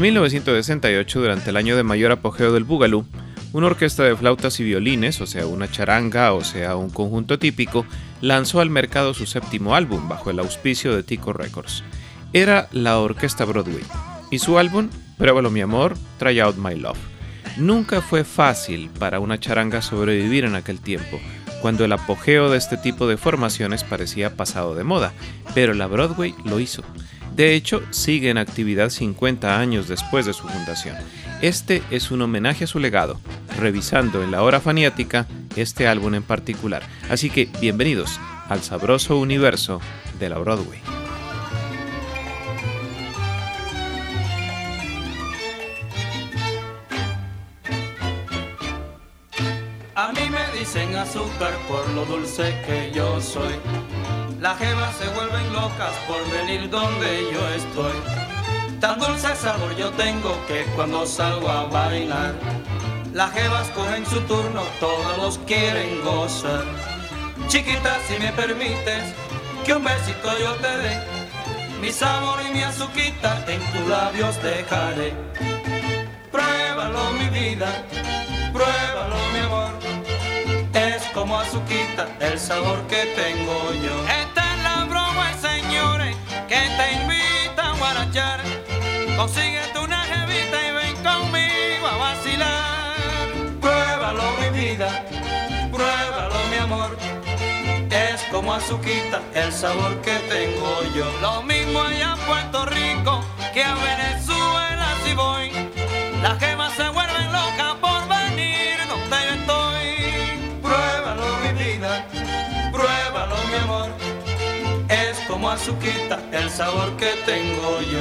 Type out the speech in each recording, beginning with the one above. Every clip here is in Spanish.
En 1968, durante el año de mayor apogeo del Boogaloo, una orquesta de flautas y violines, o sea, una charanga, o sea, un conjunto típico, lanzó al mercado su séptimo álbum bajo el auspicio de Tico Records. Era la Orquesta Broadway, y su álbum, Pruébalo mi amor, Try Out My Love. Nunca fue fácil para una charanga sobrevivir en aquel tiempo, cuando el apogeo de este tipo de formaciones parecía pasado de moda, pero la Broadway lo hizo. De hecho, sigue en actividad 50 años después de su fundación. Este es un homenaje a su legado, revisando en la hora faniática este álbum en particular. Así que bienvenidos al sabroso universo de la Broadway. A mí me dicen azúcar por lo dulce que yo soy. Las jevas se vuelven locas por venir donde yo estoy. Tan dulce sabor yo tengo que cuando salgo a bailar, las jevas cogen su turno, todos los quieren gozar. Chiquita, si me permites, que un besito yo te dé. Mi sabor y mi azuquita en tus labios dejaré. Pruébalo mi vida, pruébalo azuquita el sabor que tengo yo. Esta es la broma, señores, que te invita a guarachar. Consíguete una jevita y ven conmigo a vacilar. Pruébalo mi vida, pruébalo mi amor. Es como azuquita el sabor que tengo yo. Lo mismo allá en Puerto Rico que a Venezuela si voy. Las gemas se vuelven locas azuquita el sabor que tengo yo.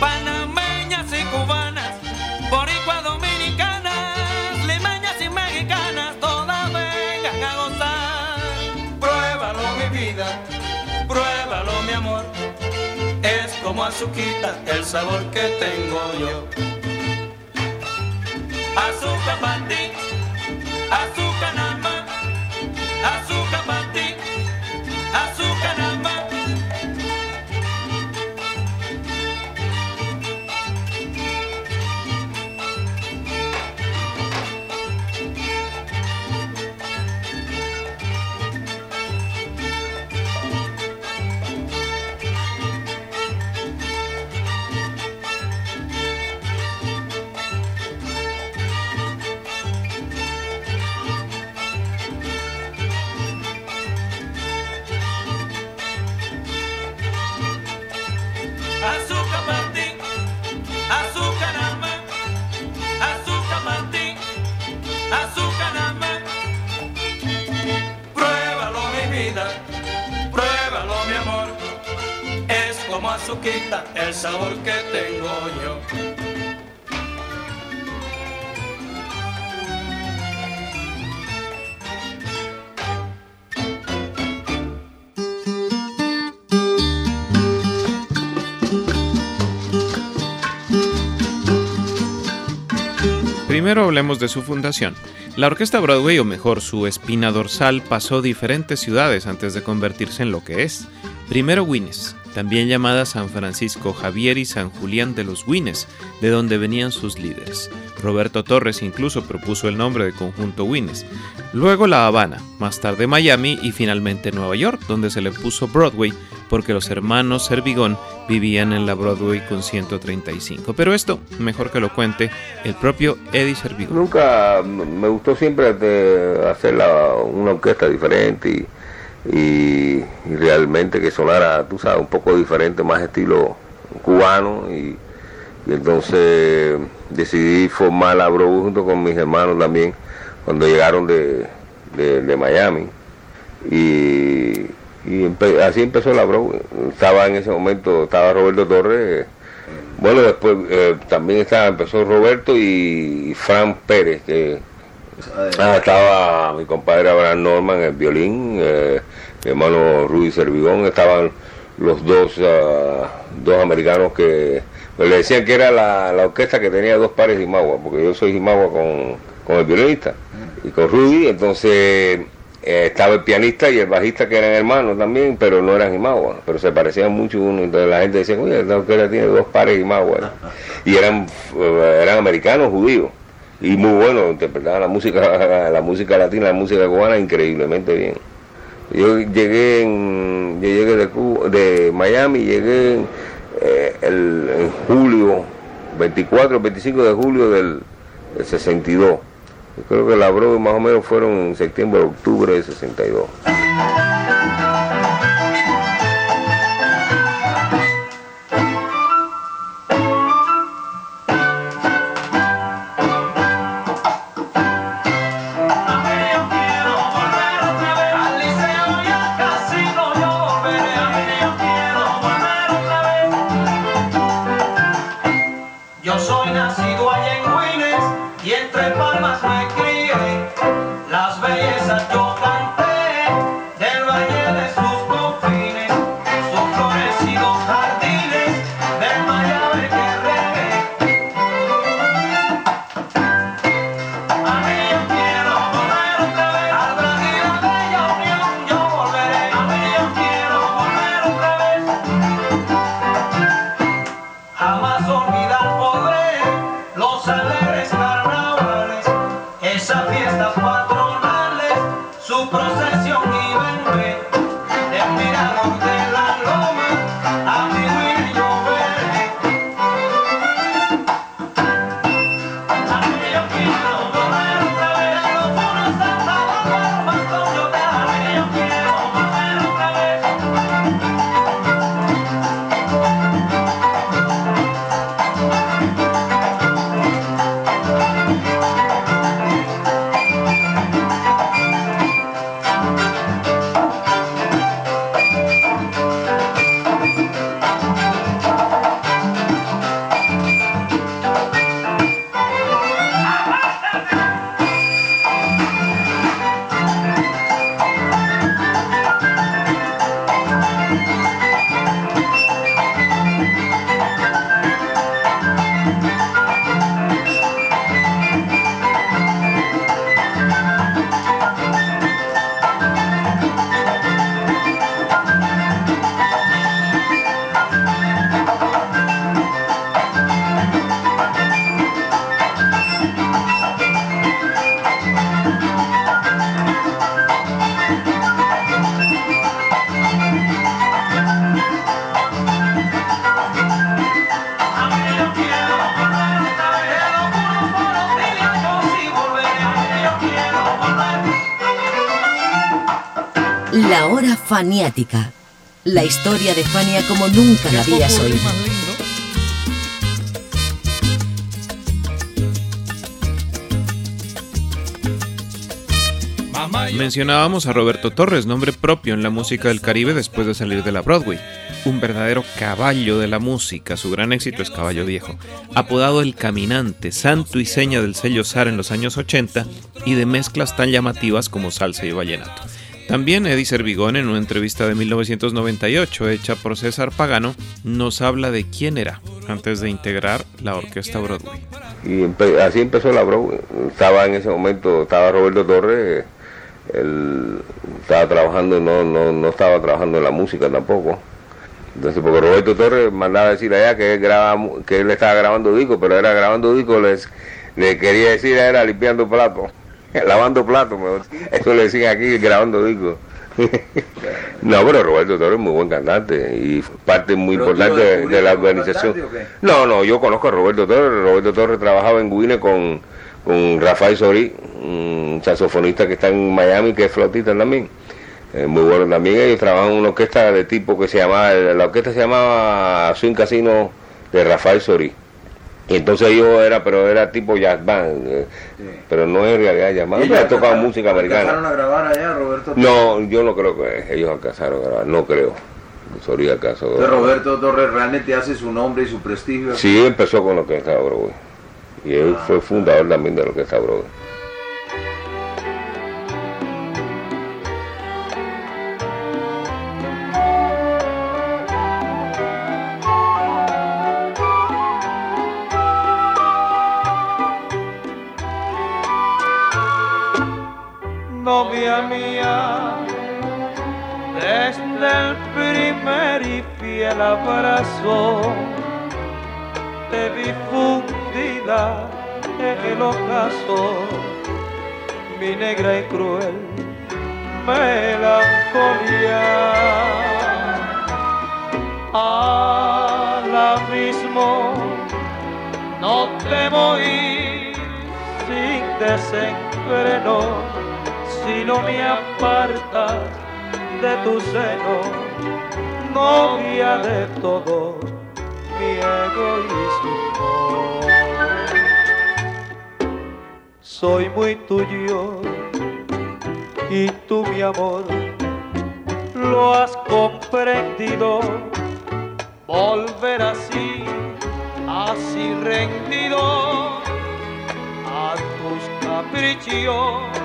Panameñas y cubanas, boricua dominicanas, limeñas y mexicanas, todas vengan a gozar. Pruébalo mi vida, pruébalo mi amor. Es como azuquita el sabor que tengo yo. Azúcar para ti, azuquita el sabor que tengo yo. Primero hablemos de su fundación. La Orquesta Broadway, o mejor, su espina dorsal, pasó diferentes ciudades antes de convertirse en lo que es. Primero Winnes, también llamada San Francisco Javier y San Julián de los Winnes, de donde venían sus líderes. Roberto Torres incluso propuso el nombre de conjunto Winnes. Luego La Habana, más tarde Miami y finalmente Nueva York, donde se le puso Broadway porque los hermanos Servigón vivían en la Broadway con 135. Pero esto, mejor que lo cuente el propio Eddie Servigón. Nunca me gustó siempre hacer una orquesta diferente y, realmente que sonara, tú sabes, un poco diferente, más estilo cubano y, entonces decidí formar la Broadway junto con mis hermanos también cuando llegaron de, de Miami y y así empezó la Broadway. Estaba en ese momento, estaba Roberto Torres. bueno, después eh, también estaba, empezó Roberto y Fran Pérez, que ah, estaba mi compadre Abraham Norman, el violín, eh, mi hermano Rudy Servigón, estaban los dos, uh, dos americanos que pues, le decían que era la, orquesta que tenía dos pares de Imagua, porque yo soy Imagua con, con el violinista y con Rudy, entonces eh, estaba el pianista y el bajista que eran hermanos también, pero no eran Imagua, pero se parecían mucho uno. Entonces la gente decía, oye, esta orquesta tiene dos pares de Imagua. Y eran, eh, eran americanos, judíos. Y muy buenos, interpretaban la música, la música latina, la música cubana increíblemente bien. Yo llegué en, yo llegué de, Cuba, de Miami, llegué eh, el, en julio, 24, 25 de julio del, del 62 yo creo que la broma más o menos fueron en septiembre, octubre de 62. Faniática. La historia de Fania como nunca la habías oído. Mencionábamos a Roberto Torres, nombre propio en la música del Caribe después de salir de la Broadway. Un verdadero caballo de la música, su gran éxito es Caballo Viejo. Apodado El Caminante, santo y seña del sello SAR en los años 80 y de mezclas tan llamativas como salsa y vallenato. También Eddie Servigón, en una entrevista de 1998 hecha por César Pagano, nos habla de quién era antes de integrar la orquesta Broadway. Y así empezó la Broadway. Estaba en ese momento, estaba Roberto Torres, él estaba trabajando, no, no, no estaba trabajando en la música tampoco. Entonces, porque Roberto Torres mandaba decir allá que él, graba, que él estaba grabando discos, pero era grabando discos, les, le quería decir era limpiando platos. lavando platos, eso le decían aquí grabando discos. no, pero Roberto Torres es muy buen cantante y parte muy importante de, la organización. No, no, yo conozco a Roberto Torres. Roberto Torres trabajaba en Guine con, con Rafael Sorí, un saxofonista que está en Miami, que es flotista también. muy bueno también. Ellos trabajan en una orquesta de tipo que se llamaba, la orquesta se llamaba Swing Casino de Rafael Sorí. Y entonces yo era, pero era tipo jazz band, eh, pero no es realidad jazz band. He tocado música americana. ¿Alcanzaron a grabar allá, Roberto? No, yo no creo que ellos alcanzaron a grabar, no creo. Soría acaso. Roberto Torres realmente hace su nombre y su prestigio. Sí, empezó con lo que está Broadway. Y él fue fundador también de lo que está Broadway. Novia mía, desde el primer y fiel abrazo, te vi fundida en el ocaso, mi negra y cruel melancolía. Al abismo no temo ir sin desenfreno si no me apartas de tu seno, novia de todo mi egoísmo. Soy muy tuyo y tú mi amor lo has comprendido. Volver así, así rendido a tus caprichos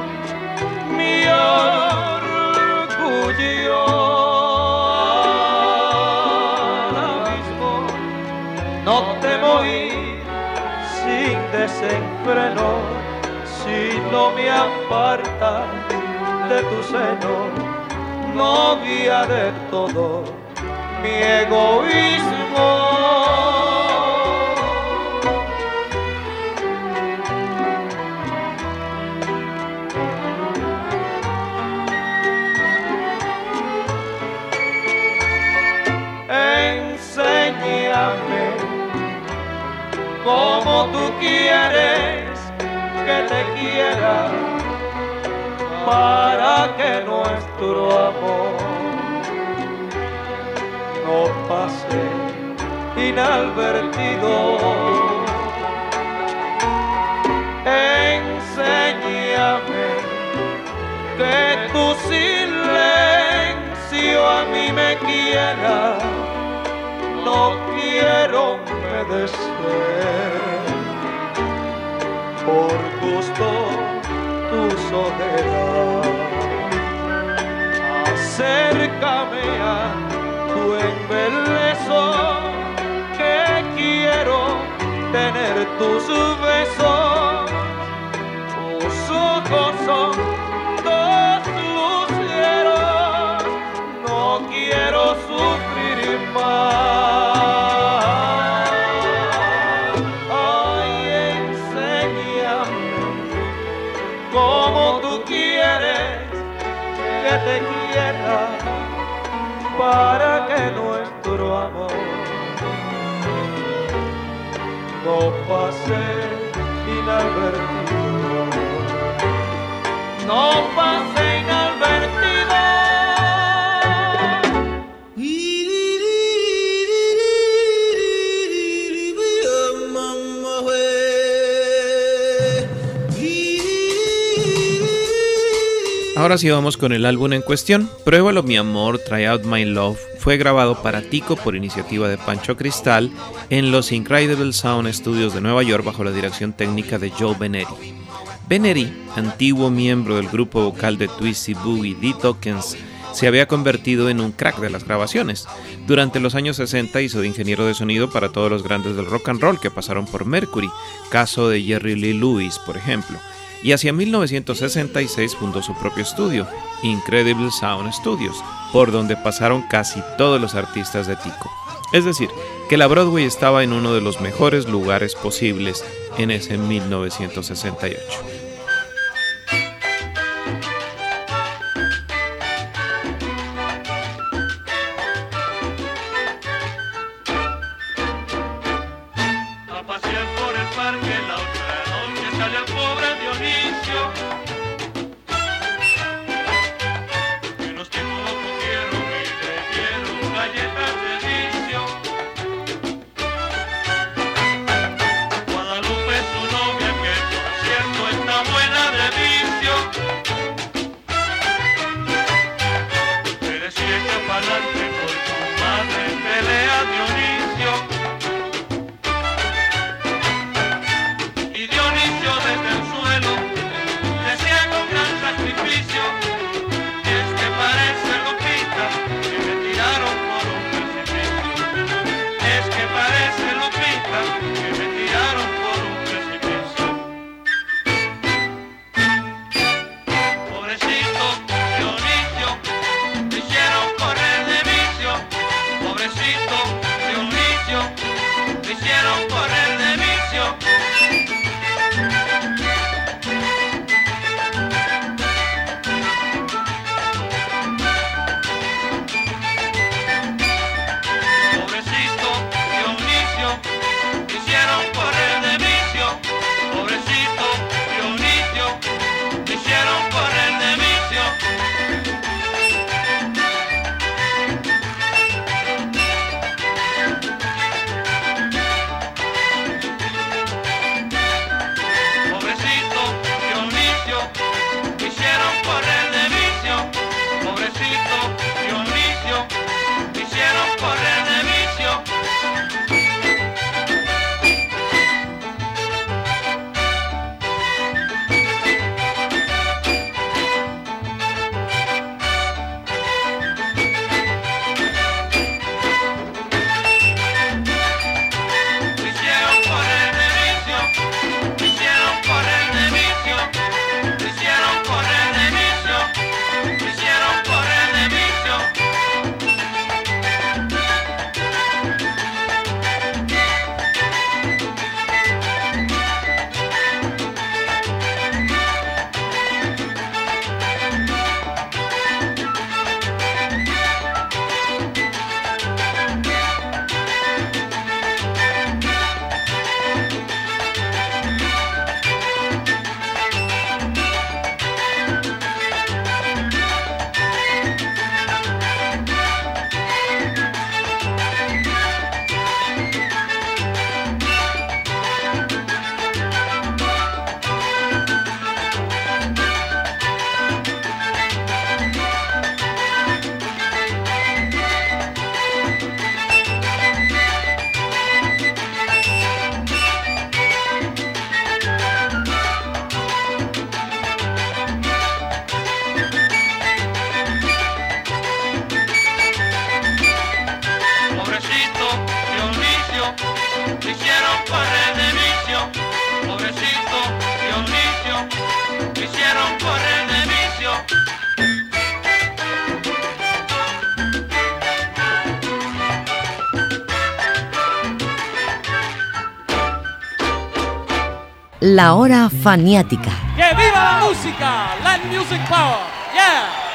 mi orgullo. no temo ir sin desenfreno si no me aparta de tu seno, novia de todo mi egoísmo. Como tú quieres que te quiera para que nuestro amor no pase inadvertido. Enséñame que tu silencio a mí me quiera, no quiero por gusto tu soledad. Acércame a tu embeleso que quiero tener tus besos. No pase inadvertido, no pase Ahora sí vamos con el álbum en cuestión. Pruébalo mi amor, Try Out My Love fue grabado para Tico por iniciativa de Pancho Cristal en los Incredible Sound Studios de Nueva York bajo la dirección técnica de Joe Beneri. Beneri, antiguo miembro del grupo vocal de Twisty Boogie D. Tokens, se había convertido en un crack de las grabaciones. Durante los años 60 hizo de ingeniero de sonido para todos los grandes del rock and roll que pasaron por Mercury, caso de Jerry Lee Lewis, por ejemplo y hacia 1966 fundó su propio estudio, Incredible Sound Studios, por donde pasaron casi todos los artistas de Tico. Es decir, que la Broadway estaba en uno de los mejores lugares posibles en ese 1968. La hora faniática. ¡Que viva la música! Land Music Power. Yeah.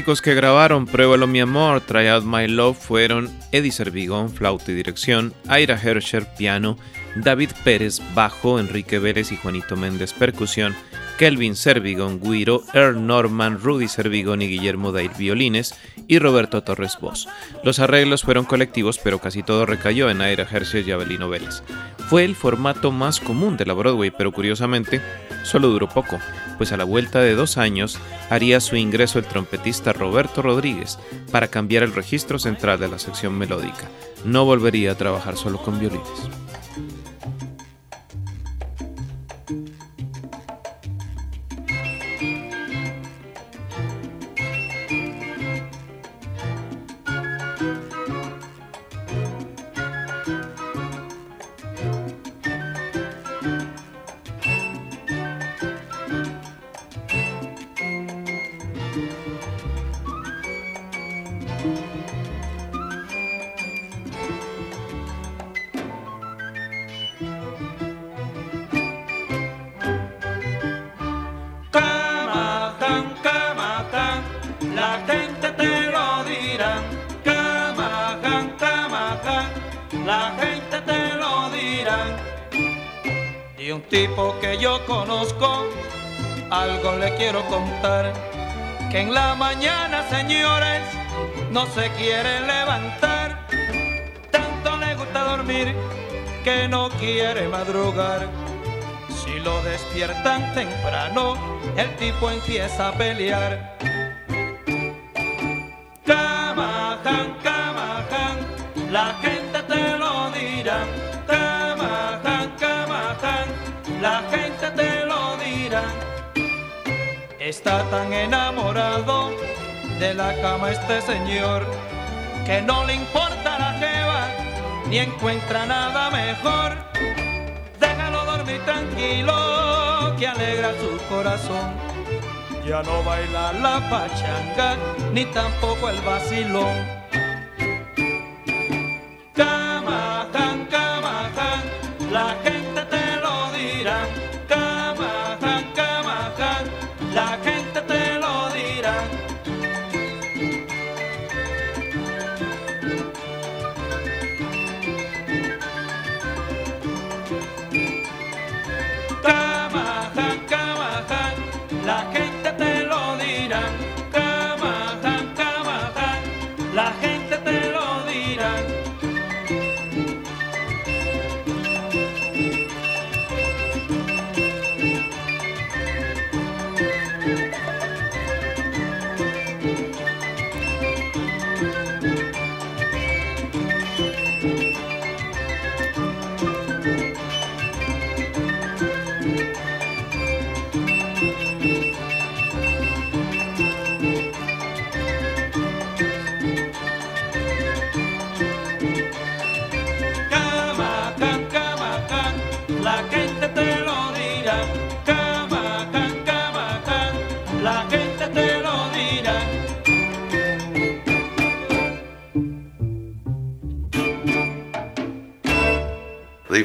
Músicos que grabaron Pruébalo mi amor, Try Out My Love fueron Eddie Servigón, flauta y dirección, Aira Herscher, piano, David Pérez, bajo, Enrique Vélez y Juanito Méndez, percusión, Kelvin Servigón, guiro, Earl Norman, Rudy Servigón y Guillermo Dair, violines, y Roberto Torres, voz. Los arreglos fueron colectivos, pero casi todo recayó en Aira Herscher y Abelino Vélez. Fue el formato más común de la Broadway, pero curiosamente, solo duró poco, pues a la vuelta de dos años haría su ingreso el trompetista Roberto Rodríguez para cambiar el registro central de la sección melódica. No volvería a trabajar solo con violines. Se quiere levantar. Tanto le gusta dormir que no quiere madrugar. Si lo despiertan temprano, el tipo empieza a pelear. Camajan, camajan, la gente te lo dirá. Camajan, camajan, la gente te lo dirá. Está tan enamorado de la cama este señor que no le importa la jeva ni encuentra nada mejor. Déjalo dormir tranquilo que alegra su corazón. Ya no baila la pachanga ni tampoco el vacilón.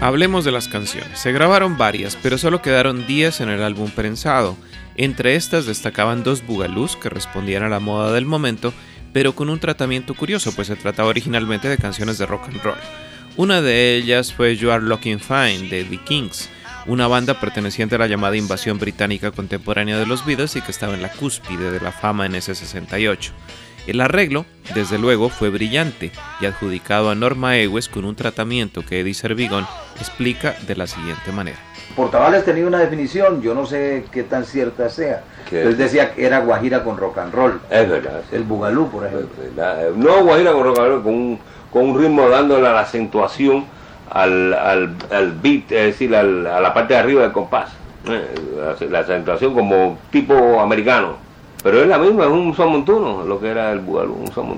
Hablemos de las canciones. Se grabaron varias, pero solo quedaron 10 en el álbum prensado. Entre estas destacaban dos bugalús que respondían a la moda del momento, pero con un tratamiento curioso, pues se trataba originalmente de canciones de rock and roll. Una de ellas fue You Are Looking Fine de The Kings, una banda perteneciente a la llamada invasión británica contemporánea de los Beatles y que estaba en la cúspide de la fama en ese 68. El arreglo, desde luego, fue brillante y adjudicado a Norma Ewes con un tratamiento que Eddie Servigón explica de la siguiente manera. Portavales tenía una definición, yo no sé qué tan cierta sea. ¿Qué? Él decía que era guajira con rock and roll. Es verdad. sí. El bugalú, por ejemplo. No Guajira con rock and roll, con un, con un ritmo dándole la acentuación al, al, al beat, es decir, al- a la parte de arriba del compás. Eh, La, la acentuación como tipo americano. Pero es la misma, es un son montuno, lo que era el bugalú, un son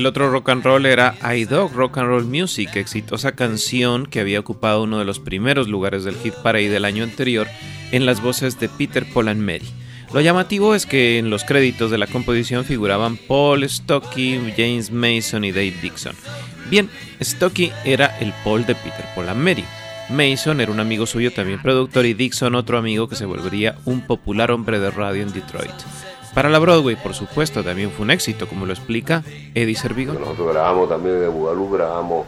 El otro rock and roll era iDog Rock and Roll Music, exitosa canción que había ocupado uno de los primeros lugares del hit parade del año anterior en las voces de Peter Paul and Mary. Lo llamativo es que en los créditos de la composición figuraban Paul Stocky, James Mason y Dave Dixon. Bien, Stocky era el Paul de Peter Paul and Mary. Mason era un amigo suyo también productor y Dixon otro amigo que se volvería un popular hombre de radio en Detroit. Para la Broadway, por supuesto, también fue un éxito, como lo explica Eddie Servigo. Nosotros grabamos también de Bugalú, grabamos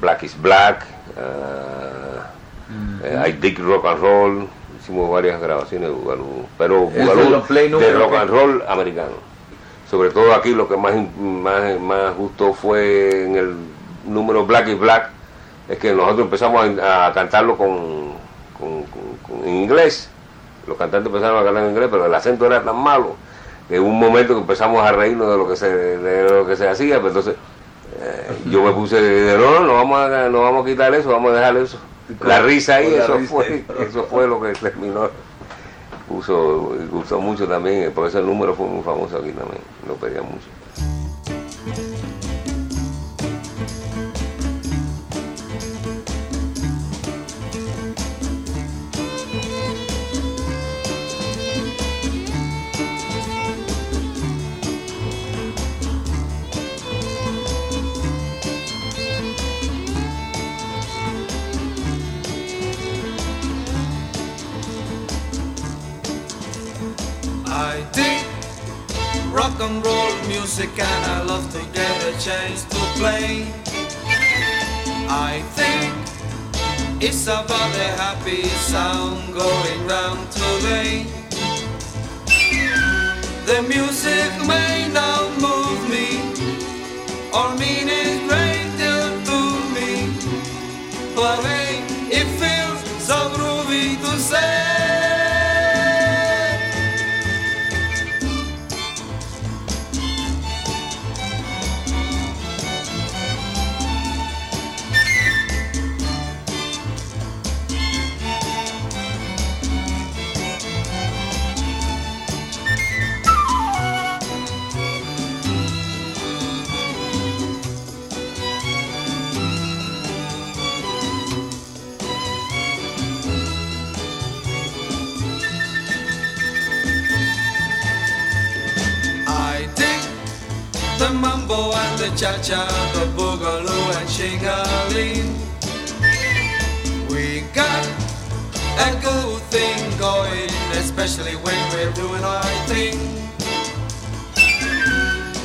Black is Black, uh, I Dig Rock and Roll, hicimos varias grabaciones de Bugalú, pero Bugalú de rock and roll americano. Sobre todo aquí lo que más, más, más gustó fue en el número Black is Black, es que nosotros empezamos a, cantarlo con, en inglés los cantantes empezaron a cantar en inglés, pero el acento era tan malo que en un momento que empezamos a reírnos de lo que se, de lo que se hacía, pues entonces eh, yo me puse de no, no, no vamos a, no vamos a quitar eso, vamos a dejar eso. La risa ahí, eso fue, eso fue lo que terminó. Puso, gustó mucho también, por eso el número fue muy famoso aquí también, lo pedía mucho. Music and I love to get a chance to play. I think it's about the happy sound going round today. The music may not move me or mean it great to me, but the cha-cha, the boogaloo and shingaling. We got a good thing going, especially when we're doing our thing.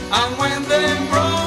And when the Broadway's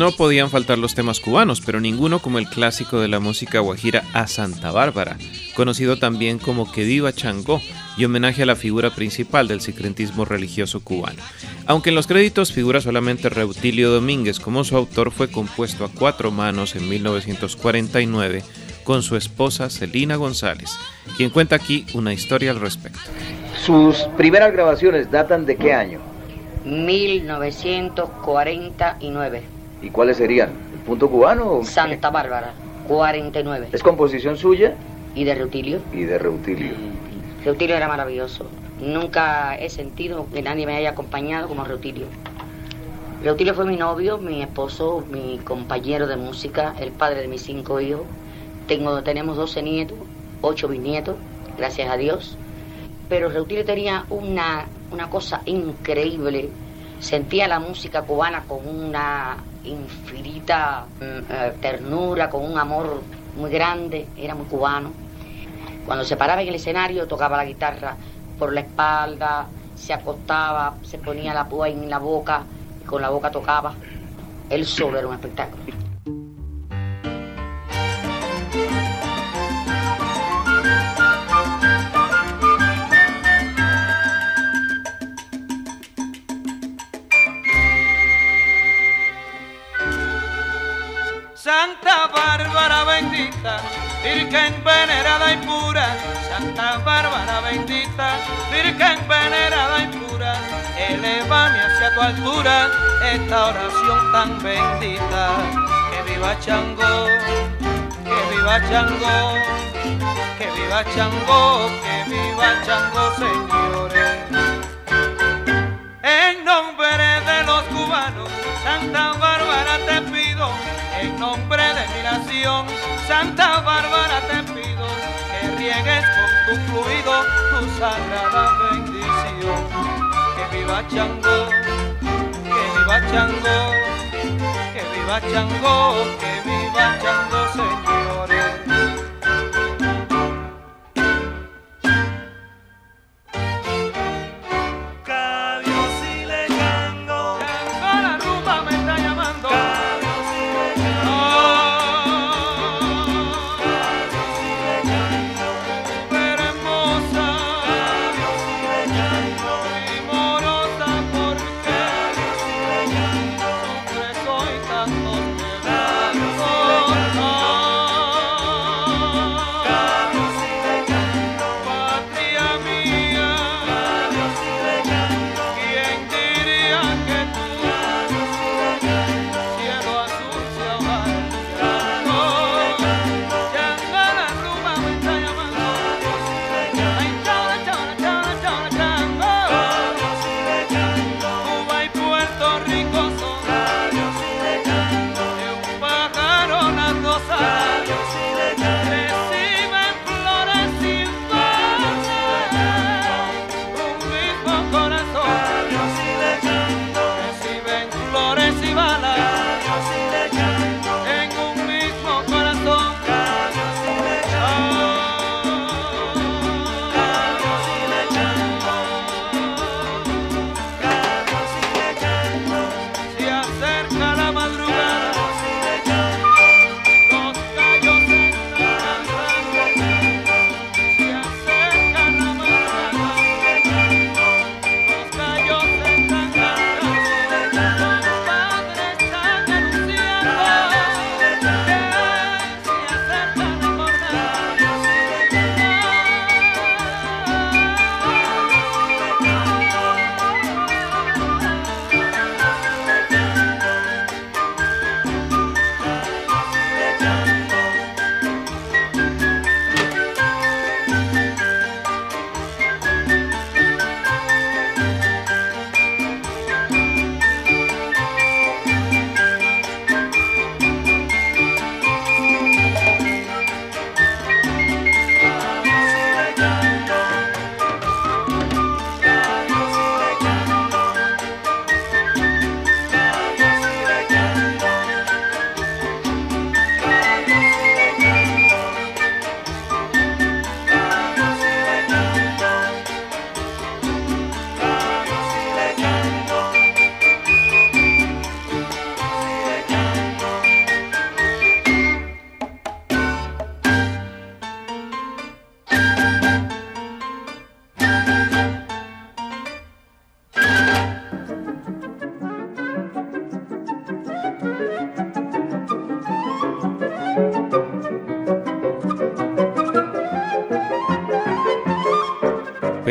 No podían faltar los temas cubanos, pero ninguno como el clásico de la música guajira A Santa Bárbara, conocido también como Que Viva Changó, y homenaje a la figura principal del secretismo religioso cubano. Aunque en los créditos figura solamente Reutilio Domínguez como su autor, fue compuesto a cuatro manos en 1949 con su esposa Celina González, quien cuenta aquí una historia al respecto. ¿Sus primeras grabaciones datan de qué año? 1949. ¿Y cuáles serían? ¿El punto cubano? Santa Bárbara, 49. ¿Es composición suya? Y de Reutilio. Y de Reutilio. Reutilio era maravilloso. Nunca he sentido que nadie me haya acompañado como Reutilio. Reutilio fue mi novio, mi esposo, mi compañero de música, el padre de mis cinco hijos. Tengo, tenemos 12 nietos, 8 bisnietos, gracias a Dios. Pero Reutilio tenía una, una cosa increíble. Sentía la música cubana con una infinita mm, eh, ternura, con un amor muy grande, era muy cubano. Cuando se paraba en el escenario tocaba la guitarra por la espalda, se acostaba, se ponía la púa en la boca y con la boca tocaba. Él solo era un espectáculo. Santa Bárbara bendita, Virgen venerada y pura, Santa Bárbara bendita, Virgen venerada y pura, elevame hacia tu altura esta oración tan bendita. Que viva Chango, que viva Chango, que viva Chango, que viva Chango, señores. En nombre de los cubanos, Santa Bárbara te nombre de mi nación, Santa Bárbara te pido que riegues con tu fluido tu sagrada bendición. Que viva Chango, que viva Chango, que viva Chango, que viva Chango, señores.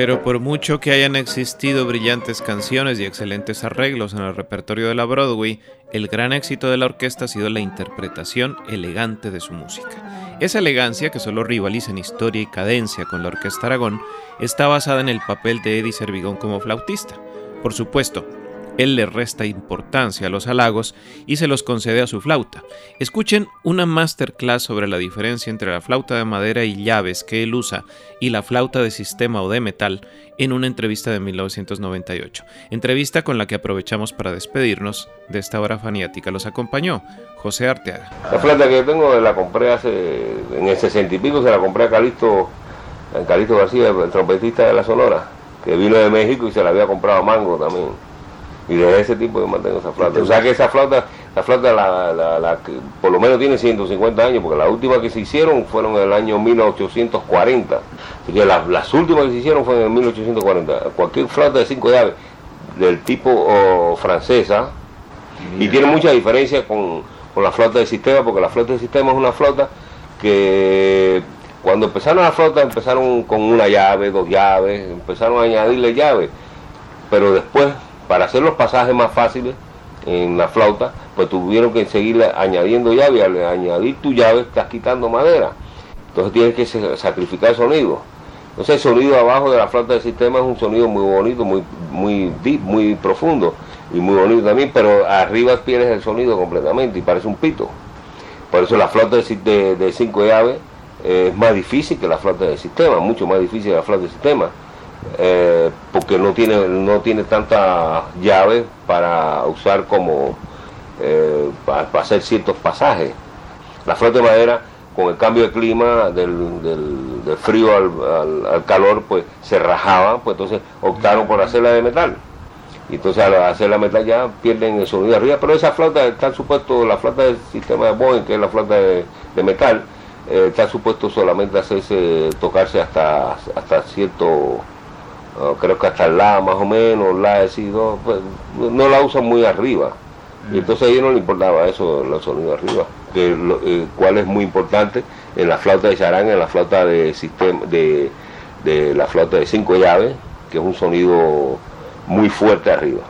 Pero por mucho que hayan existido brillantes canciones y excelentes arreglos en el repertorio de la Broadway, el gran éxito de la orquesta ha sido la interpretación elegante de su música. Esa elegancia, que solo rivaliza en historia y cadencia con la Orquesta Aragón, está basada en el papel de Eddie Servigón como flautista. Por supuesto, él le resta importancia a los halagos y se los concede a su flauta. Escuchen una masterclass sobre la diferencia entre la flauta de madera y llaves que él usa y la flauta de sistema o de metal en una entrevista de 1998. Entrevista con la que aprovechamos para despedirnos de esta hora faniática. Los acompañó José Arteaga. La flauta que yo tengo la compré hace, en el 60 y pico, se la compré a Calixto, a Calixto García, el trompetista de la Sonora, que vino de México y se la había comprado a Mango también. Y de ese tipo yo mantengo esa flauta. O sea que esa flauta, la flauta la, la, por lo menos tiene 150 años, porque las últimas que se hicieron fueron en el año 1840. Así que las últimas que se hicieron fueron en 1840. Cualquier flauta de cinco llaves del tipo francesa, y tiene mucha diferencia con, con la flauta de sistema, porque la flauta de sistema es una flauta que cuando empezaron las flautas empezaron con una llave, dos llaves, empezaron a añadirle llaves, pero después para hacer los pasajes más fáciles en la flauta, pues tuvieron que seguir añadiendo llave, al añadir tu llave estás quitando madera. Entonces tienes que sacrificar sonido. Entonces el sonido abajo de la flauta del sistema es un sonido muy bonito, muy, muy muy profundo y muy bonito también, pero arriba pierdes el sonido completamente y parece un pito. Por eso la flauta de, de cinco llaves es más difícil que la flauta del sistema, mucho más difícil que la flauta del sistema. Eh, porque no tiene, no tiene tanta llave para usar como eh, para, hacer ciertos pasajes. La flauta de madera, con el cambio de clima, del, del, frío al, calor, pues se rajaba, pues entonces optaron por hacerla de metal. Y entonces al hacer la metal ya pierden el sonido arriba, pero esa flauta está supuesto, la flauta del sistema de Boeing, que es la flauta de, metal, eh, está supuesto solamente hacerse, tocarse hasta, hasta cierto creo que hasta la más o menos, la decido, pues, no la usan muy arriba. Y mm. entonces a ellos no le importaba eso, los sonidos arriba. Que eh, cuál es muy importante en la flauta de charanga, en la flauta de sistema, de, de la flauta de cinco llaves, que es un sonido muy fuerte arriba.